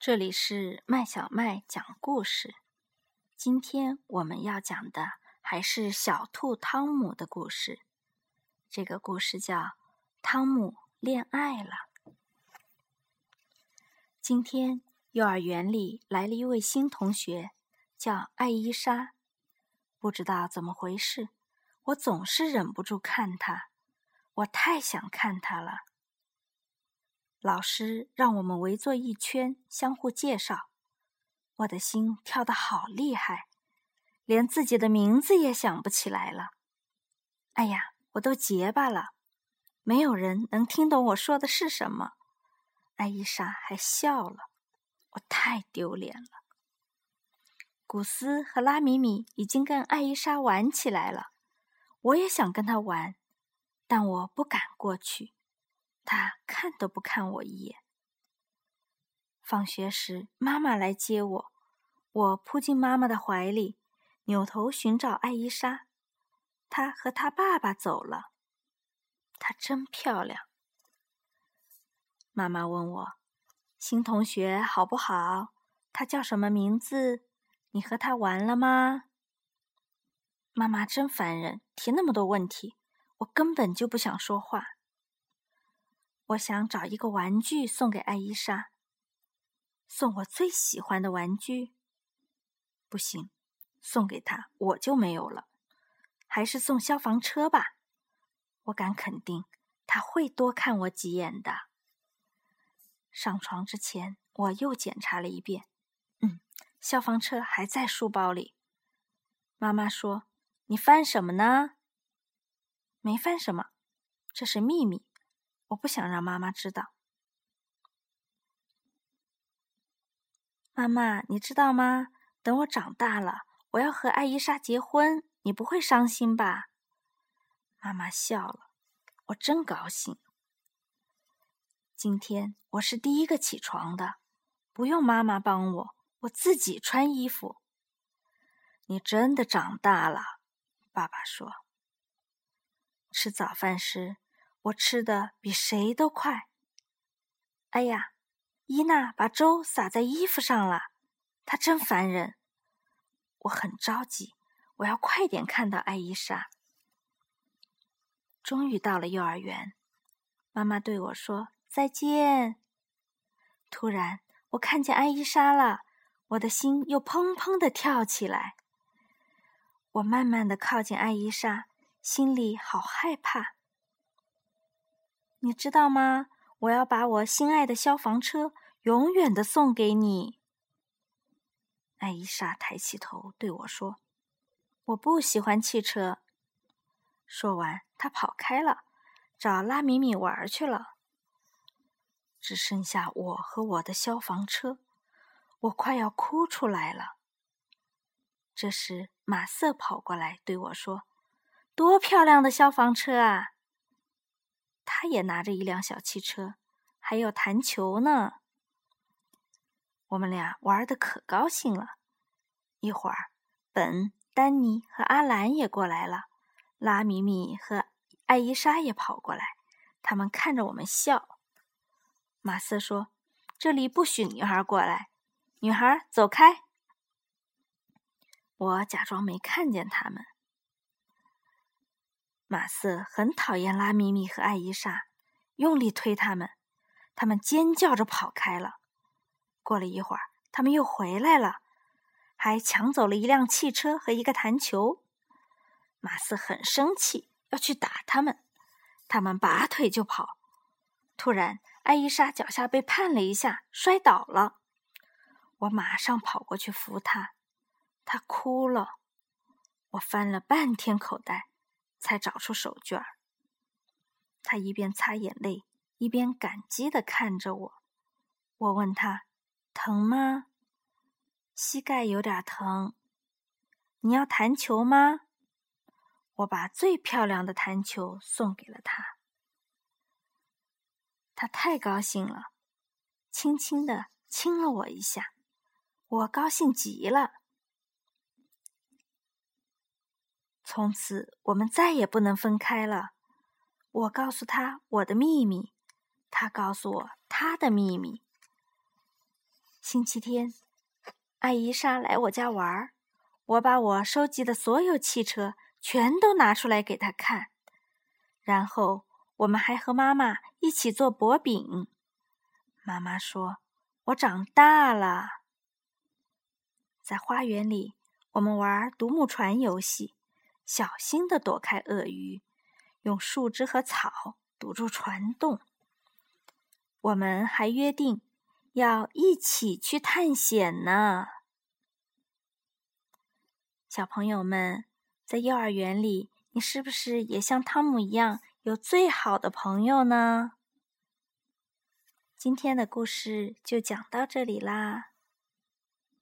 这里是麦小麦讲故事。今天我们要讲的还是小兔汤姆的故事。这个故事叫《汤姆恋爱了》。今天幼儿园里来了一位新同学，叫艾伊莎。不知道怎么回事，我总是忍不住看她，我太想看她了。老师让我们围坐一圈，相互介绍。我的心跳得好厉害，连自己的名字也想不起来了。哎呀，我都结巴了，没有人能听懂我说的是什么。艾伊莎还笑了，我太丢脸了。古斯和拉米米已经跟艾伊莎玩起来了，我也想跟她玩，但我不敢过去。他看都不看我一眼。放学时，妈妈来接我，我扑进妈妈的怀里，扭头寻找艾伊莎。她和她爸爸走了。她真漂亮。妈妈问我：“新同学好不好？他叫什么名字？你和他玩了吗？”妈妈真烦人，提那么多问题，我根本就不想说话。我想找一个玩具送给艾伊莎，送我最喜欢的玩具。不行，送给她我就没有了。还是送消防车吧，我敢肯定他会多看我几眼的。上床之前，我又检查了一遍，嗯，消防车还在书包里。妈妈说：“你翻什么呢？”没翻什么，这是秘密。我不想让妈妈知道。妈妈，你知道吗？等我长大了，我要和艾伊莎结婚，你不会伤心吧？妈妈笑了，我真高兴。今天我是第一个起床的，不用妈妈帮我，我自己穿衣服。你真的长大了，爸爸说。吃早饭时。我吃的比谁都快。哎呀，伊娜把粥洒在衣服上了，她真烦人。我很着急，我要快点看到艾伊莎。终于到了幼儿园，妈妈对我说再见。突然，我看见艾伊莎了，我的心又砰砰的跳起来。我慢慢的靠近艾伊莎，心里好害怕。你知道吗？我要把我心爱的消防车永远的送给你。艾伊莎抬起头对我说：“我不喜欢汽车。”说完，她跑开了，找拉米米玩去了。只剩下我和我的消防车，我快要哭出来了。这时，马瑟跑过来对我说：“多漂亮的消防车啊！”他也拿着一辆小汽车，还有弹球呢。我们俩玩的可高兴了。一会儿，本、丹尼和阿兰也过来了，拉米米和艾伊莎也跑过来，他们看着我们笑。马瑟说：“这里不许女孩过来，女孩走开。”我假装没看见他们。马瑟很讨厌拉米米和艾伊莎，用力推他们，他们尖叫着跑开了。过了一会儿，他们又回来了，还抢走了一辆汽车和一个弹球。马瑟很生气，要去打他们，他们拔腿就跑。突然，艾伊莎脚下被绊了一下，摔倒了。我马上跑过去扶她，她哭了。我翻了半天口袋。才找出手绢儿。他一边擦眼泪，一边感激的看着我。我问他：“疼吗？”“膝盖有点疼。”“你要弹球吗？”我把最漂亮的弹球送给了他。他太高兴了，轻轻的亲了我一下。我高兴极了。从此，我们再也不能分开了。我告诉他我的秘密，他告诉我他的秘密。星期天，艾伊莎来我家玩儿，我把我收集的所有汽车全都拿出来给她看，然后我们还和妈妈一起做薄饼。妈妈说：“我长大了。”在花园里，我们玩独木船游戏，小心地躲开鳄鱼，用树枝和草堵住船洞。我们还约定。要一起去探险呢，小朋友们，在幼儿园里，你是不是也像汤姆一样有最好的朋友呢？今天的故事就讲到这里啦。